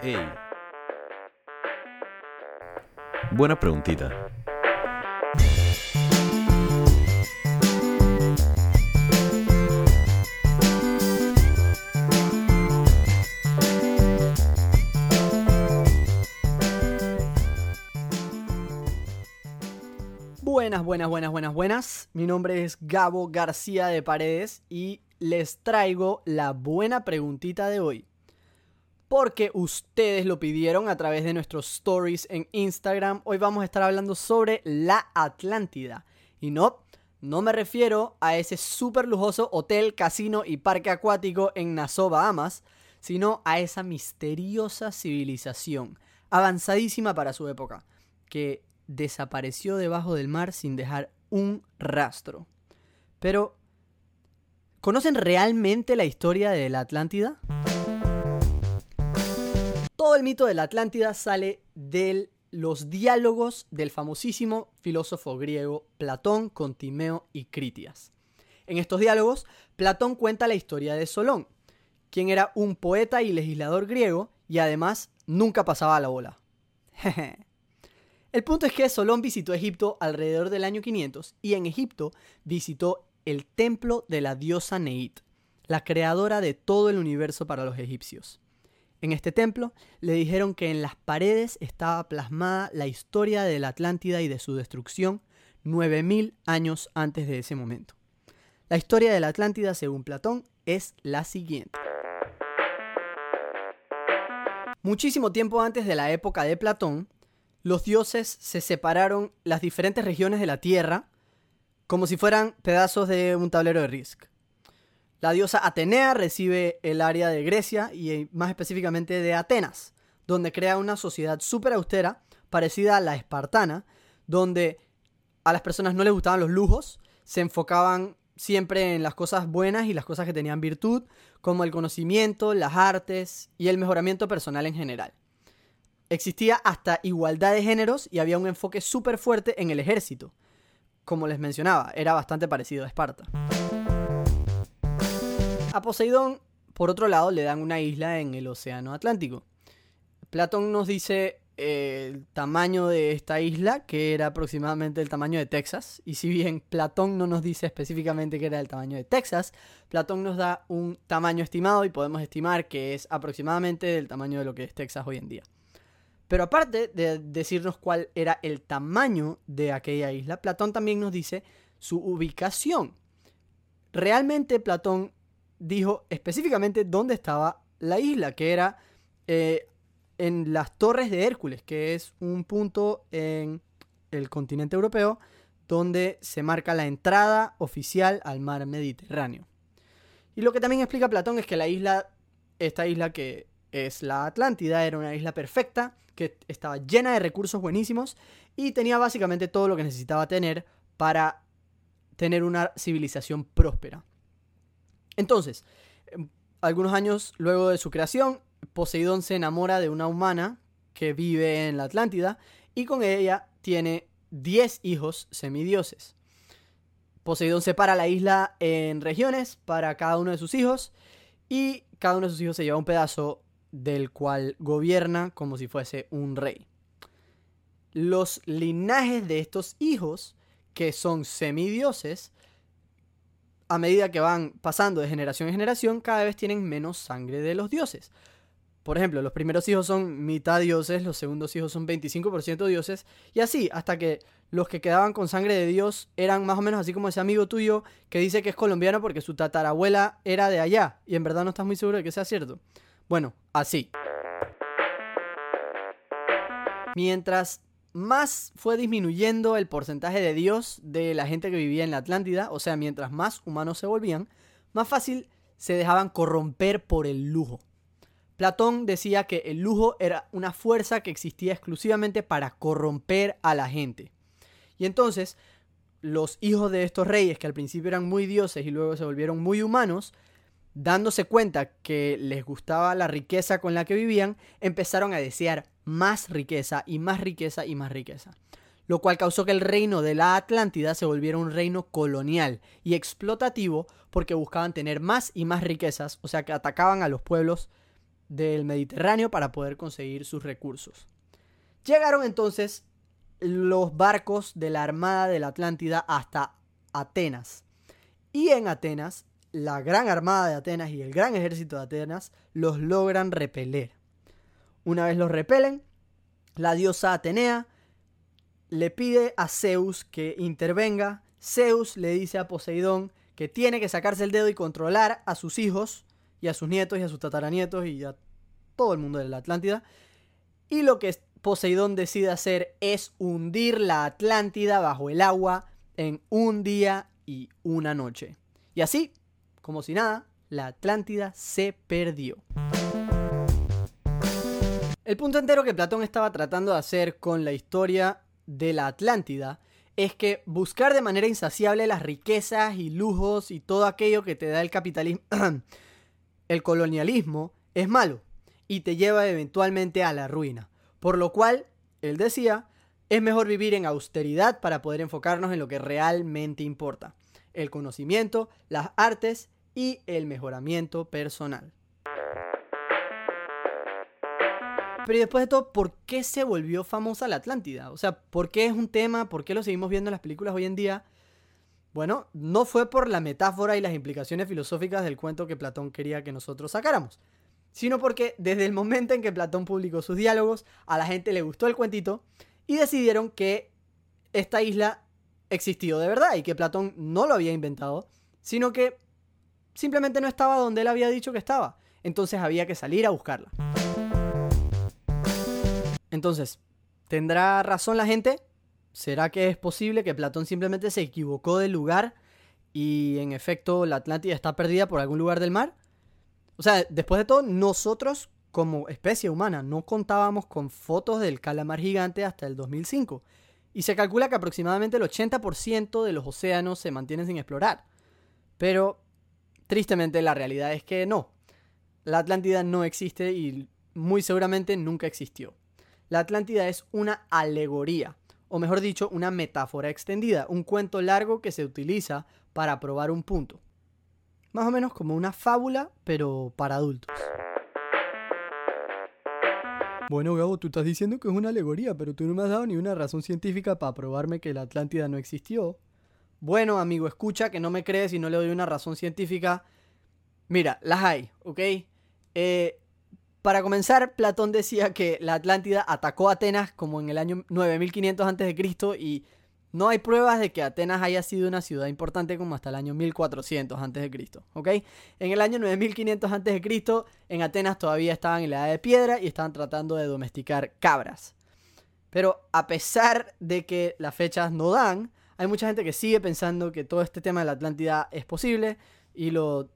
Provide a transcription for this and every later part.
Ey. Buena preguntita. Buenas, buenas, buenas, buenas, buenas. Mi nombre es Gabo García de Paredes y les traigo la buena preguntita de hoy. Porque ustedes lo pidieron a través de nuestros stories en Instagram. Hoy vamos a estar hablando sobre la Atlántida. Y no, no me refiero a ese súper lujoso hotel, casino y parque acuático en Nassau, Bahamas, sino a esa misteriosa civilización, avanzadísima para su época, que desapareció debajo del mar sin dejar un rastro. Pero, ¿conocen realmente la historia de la Atlántida? El mito de la Atlántida sale de los diálogos del famosísimo filósofo griego Platón con Timeo y Critias. En estos diálogos, Platón cuenta la historia de Solón, quien era un poeta y legislador griego y además nunca pasaba la bola. El punto es que Solón visitó Egipto alrededor del año 500 y en Egipto visitó el templo de la diosa Neit, la creadora de todo el universo para los egipcios. En este templo le dijeron que en las paredes estaba plasmada la historia de la Atlántida y de su destrucción 9000 años antes de ese momento. La historia de la Atlántida, según Platón, es la siguiente. Muchísimo tiempo antes de la época de Platón, los dioses se separaron las diferentes regiones de la Tierra como si fueran pedazos de un tablero de Risk. La diosa Atenea recibe el área de Grecia y más específicamente de Atenas, donde crea una sociedad súper austera, parecida a la espartana, donde a las personas no les gustaban los lujos, se enfocaban siempre en las cosas buenas y las cosas que tenían virtud, como el conocimiento, las artes y el mejoramiento personal en general. Existía hasta igualdad de géneros y había un enfoque súper fuerte en el ejército. Como les mencionaba, era bastante parecido a Esparta. A Poseidón, por otro lado, le dan una isla en el Océano Atlántico. Platón nos dice eh, el tamaño de esta isla, que era aproximadamente el tamaño de Texas. Y si bien Platón no nos dice específicamente que era el tamaño de Texas, Platón nos da un tamaño estimado y podemos estimar que es aproximadamente del tamaño de lo que es Texas hoy en día. Pero aparte de decirnos cuál era el tamaño de aquella isla, Platón también nos dice su ubicación. Realmente Platón dijo específicamente dónde estaba la isla, que era eh, en las Torres de Hércules, que es un punto en el continente europeo donde se marca la entrada oficial al mar Mediterráneo. Y lo que también explica Platón es que la isla, esta isla que es la Atlántida, era una isla perfecta, que estaba llena de recursos buenísimos y tenía básicamente todo lo que necesitaba tener para tener una civilización próspera. Entonces, em, algunos años luego de su creación, Poseidón se enamora de una humana que vive en la Atlántida y con ella tiene 10 hijos semidioses. Poseidón separa la isla en regiones para cada uno de sus hijos y cada uno de sus hijos se lleva un pedazo del cual gobierna como si fuese un rey. Los linajes de estos hijos, que son semidioses, a medida que van pasando de generación en generación, cada vez tienen menos sangre de los dioses. Por ejemplo, los primeros hijos son mitad dioses, los segundos hijos son 25% dioses, y así, hasta que los que quedaban con sangre de Dios eran más o menos así como ese amigo tuyo que dice que es colombiano porque su tatarabuela era de allá, y en verdad no estás muy seguro de que sea cierto. Bueno, así. Mientras más fue disminuyendo el porcentaje de Dios de la gente que vivía en la Atlántida, o sea, mientras más humanos se volvían, más fácil se dejaban corromper por el lujo. Platón decía que el lujo era una fuerza que existía exclusivamente para corromper a la gente. Y entonces, los hijos de estos reyes, que al principio eran muy dioses y luego se volvieron muy humanos, dándose cuenta que les gustaba la riqueza con la que vivían, empezaron a desear más riqueza y más riqueza y más riqueza. Lo cual causó que el reino de la Atlántida se volviera un reino colonial y explotativo porque buscaban tener más y más riquezas, o sea que atacaban a los pueblos del Mediterráneo para poder conseguir sus recursos. Llegaron entonces los barcos de la Armada de la Atlántida hasta Atenas. Y en Atenas, la gran Armada de Atenas y el gran ejército de Atenas los logran repeler. Una vez los repelen, la diosa Atenea le pide a Zeus que intervenga. Zeus le dice a Poseidón que tiene que sacarse el dedo y controlar a sus hijos y a sus nietos y a sus tataranietos y a todo el mundo de la Atlántida. Y lo que Poseidón decide hacer es hundir la Atlántida bajo el agua en un día y una noche. Y así, como si nada, la Atlántida se perdió. El punto entero que Platón estaba tratando de hacer con la historia de la Atlántida es que buscar de manera insaciable las riquezas y lujos y todo aquello que te da el capitalismo, el colonialismo, es malo y te lleva eventualmente a la ruina. Por lo cual, él decía, es mejor vivir en austeridad para poder enfocarnos en lo que realmente importa, el conocimiento, las artes y el mejoramiento personal. Pero después de todo, ¿por qué se volvió famosa la Atlántida? O sea, ¿por qué es un tema? ¿Por qué lo seguimos viendo en las películas hoy en día? Bueno, no fue por la metáfora y las implicaciones filosóficas del cuento que Platón quería que nosotros sacáramos sino porque desde el momento en que Platón publicó sus diálogos, a la gente le gustó el cuentito y decidieron que esta isla existió de verdad y que Platón no lo había inventado, sino que simplemente no estaba donde él había dicho que estaba. Entonces había que salir a buscarla. Entonces, ¿tendrá razón la gente? ¿Será que es posible que Platón simplemente se equivocó del lugar y en efecto la Atlántida está perdida por algún lugar del mar? O sea, después de todo, nosotros como especie humana no contábamos con fotos del calamar gigante hasta el 2005. Y se calcula que aproximadamente el 80% de los océanos se mantienen sin explorar. Pero, tristemente, la realidad es que no. La Atlántida no existe y muy seguramente nunca existió. La Atlántida es una alegoría, o mejor dicho, una metáfora extendida, un cuento largo que se utiliza para probar un punto. Más o menos como una fábula, pero para adultos. Bueno, Gabo, tú estás diciendo que es una alegoría, pero tú no me has dado ni una razón científica para probarme que la Atlántida no existió. Bueno, amigo, escucha que no me crees y no le doy una razón científica. Mira, las hay, ¿ok? Eh, para comenzar, Platón decía que la Atlántida atacó a Atenas como en el año 9500 a.C. y no hay pruebas de que Atenas haya sido una ciudad importante como hasta el año 1400 a.C., ¿ok? En el año 9500 a.C., en Atenas todavía estaban en la edad de piedra y estaban tratando de domesticar cabras. Pero a pesar de que las fechas no dan, hay mucha gente que sigue pensando que todo este tema de la Atlántida es posible y lo,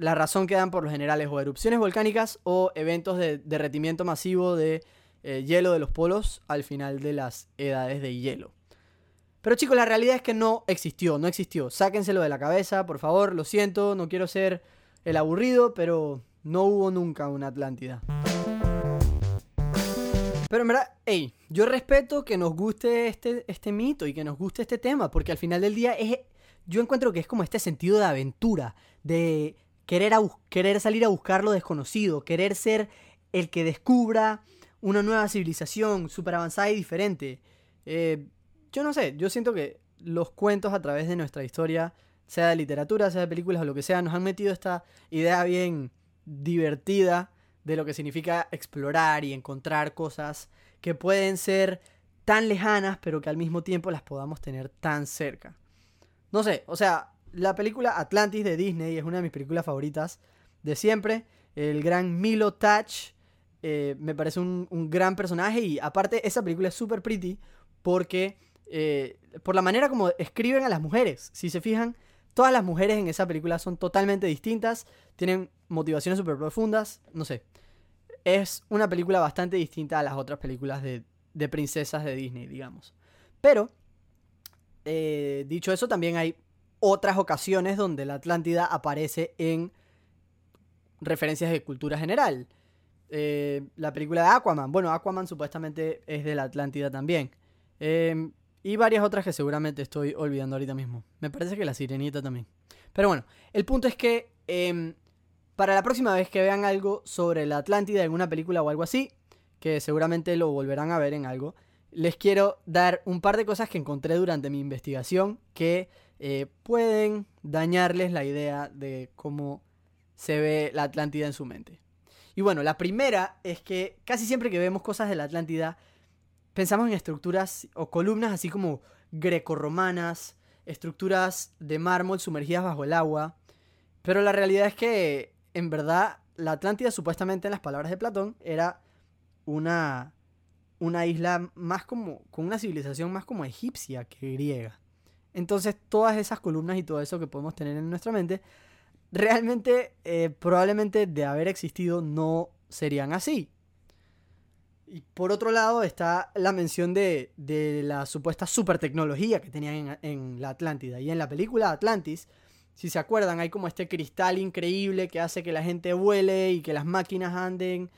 la razón que dan por lo general es o erupciones volcánicas o eventos de derretimiento masivo de eh, hielo de los polos al final de las edades de hielo. Pero chicos, la realidad es que no existió, no existió. Sáquenselo de la cabeza, por favor, lo siento, no quiero ser el aburrido, pero no hubo nunca una Atlántida. Pero en verdad, hey, yo respeto que nos guste este, este mito y que nos guste este tema, porque al final del día es, yo encuentro que es como este sentido de aventura, de querer, querer salir a buscar lo desconocido, querer ser el que descubra una nueva civilización súper avanzada y diferente. Eh, yo no sé, yo siento que los cuentos a través de nuestra historia, sea de literatura, sea de películas o lo que sea, nos han metido esta idea bien divertida de lo que significa explorar y encontrar cosas que pueden ser tan lejanas, pero que al mismo tiempo las podamos tener tan cerca. No sé, o sea, la película Atlantis de Disney es una de mis películas favoritas de siempre. El gran Milo Touch eh, me parece un, gran personaje y aparte esa película es súper pretty porque eh, por la manera como escriben a las mujeres. Si se fijan, todas las mujeres en esa película son totalmente distintas, tienen motivaciones súper profundas, no sé. Es una película bastante distinta a las otras películas de, princesas de Disney, digamos. Pero, eh, dicho eso, también hay otras ocasiones donde la Atlántida aparece en referencias de cultura general. Eh, la película de Aquaman. Bueno, Aquaman supuestamente es de la Atlántida también. Eh, y varias otras que seguramente estoy olvidando ahorita mismo. Me parece que la sirenita también. Pero bueno, el punto es que em, para la próxima vez que vean algo sobre la Atlántida en una película o algo así, que seguramente lo volverán a ver en algo, les quiero dar un par de cosas que encontré durante mi investigación que eh, pueden dañarles la idea de cómo se ve la Atlántida en su mente. Y bueno, la primera es que casi siempre que vemos cosas de la Atlántida, pensamos en estructuras o columnas así como grecorromanas, estructuras de mármol sumergidas bajo el agua, pero la realidad es que en verdad la Atlántida supuestamente en las palabras de Platón era una, una isla más como, con una civilización más como egipcia que griega. Entonces todas esas columnas y todo eso que podemos tener en nuestra mente, realmente eh, probablemente de haber existido no serían así. Y por otro lado está la mención de, la supuesta super tecnología que tenían en, en, la Atlántida. Y en la película Atlantis, si se acuerdan, hay como este cristal increíble que hace que la gente vuele y que las máquinas anden.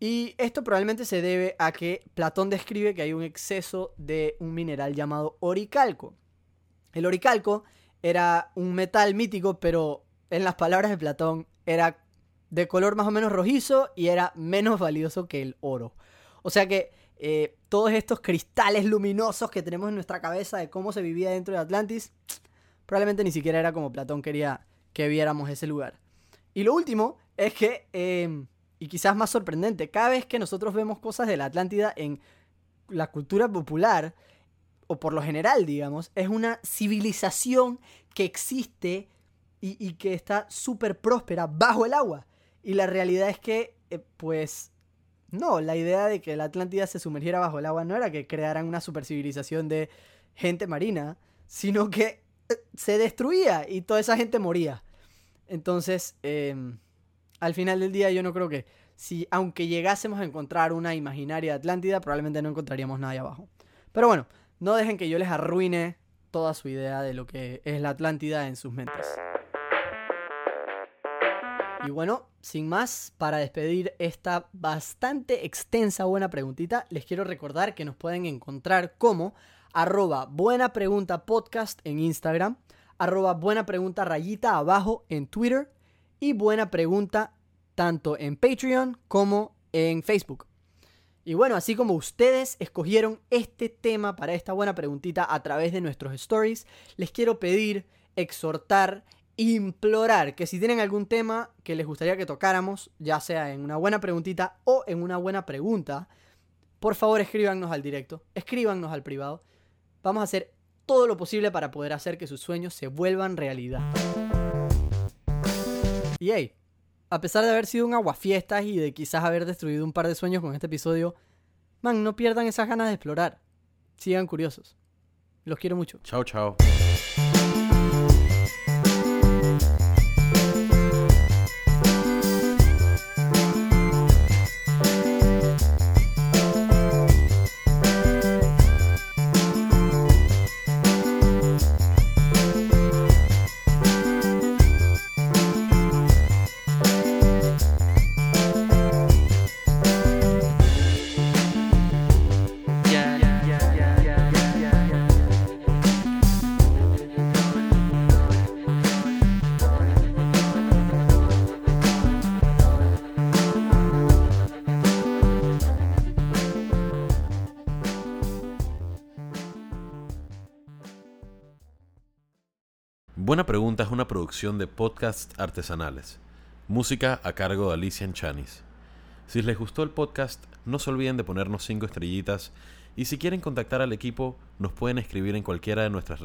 Y esto probablemente se debe a que Platón describe que hay un exceso de un mineral llamado oricalco. El oricalco era un metal mítico, pero en las palabras de Platón era de color más o menos rojizo y era menos valioso que el oro. O sea que eh, todos estos cristales luminosos que tenemos en nuestra cabeza de cómo se vivía dentro de Atlantis, probablemente ni siquiera era como Platón quería que viéramos ese lugar. Y lo último es que, eh, y quizás más sorprendente, cada vez que nosotros vemos cosas de la Atlántida en la cultura popular, o por lo general, digamos, es una civilización que existe y, que está súper próspera bajo el agua. Y la realidad es que, eh, pues, no, la idea de que la Atlántida se sumergiera bajo el agua no era que crearan una supercivilización de gente marina, sino que eh, se destruía y toda esa gente moría. Entonces, eh, al final del día yo no creo que si, aunque llegásemos a encontrar una imaginaria Atlántida, probablemente no encontraríamos nada abajo. Pero bueno, no dejen que yo les arruine toda su idea de lo que es la Atlántida en sus mentes. Y bueno, sin más, para despedir esta bastante extensa buena preguntita, les quiero recordar que nos pueden encontrar como arroba buena pregunta podcast en Instagram, arroba buena pregunta rayita abajo en Twitter y buena pregunta tanto en Patreon como en Facebook. Y bueno, así como ustedes escogieron este tema para esta buena preguntita a través de nuestros stories, les quiero pedir, exhortar implorar que si tienen algún tema que les gustaría que tocáramos, ya sea en una buena preguntita o en una buena pregunta, por favor escríbanos al directo, escríbanos al privado. Vamos a hacer todo lo posible para poder hacer que sus sueños se vuelvan realidad. Y hey, a pesar de haber sido un aguafiestas y de quizás haber destruido un par de sueños con este episodio, man, no pierdan esas ganas de explorar. Sigan curiosos. Los quiero mucho. Chao, chao. Buena Pregunta es una producción de podcast artesanales. Música a cargo de Alicia Chanis. Si les gustó el podcast, no se olviden de ponernos 5 estrellitas y si quieren contactar al equipo, nos pueden escribir en cualquiera de nuestras redes.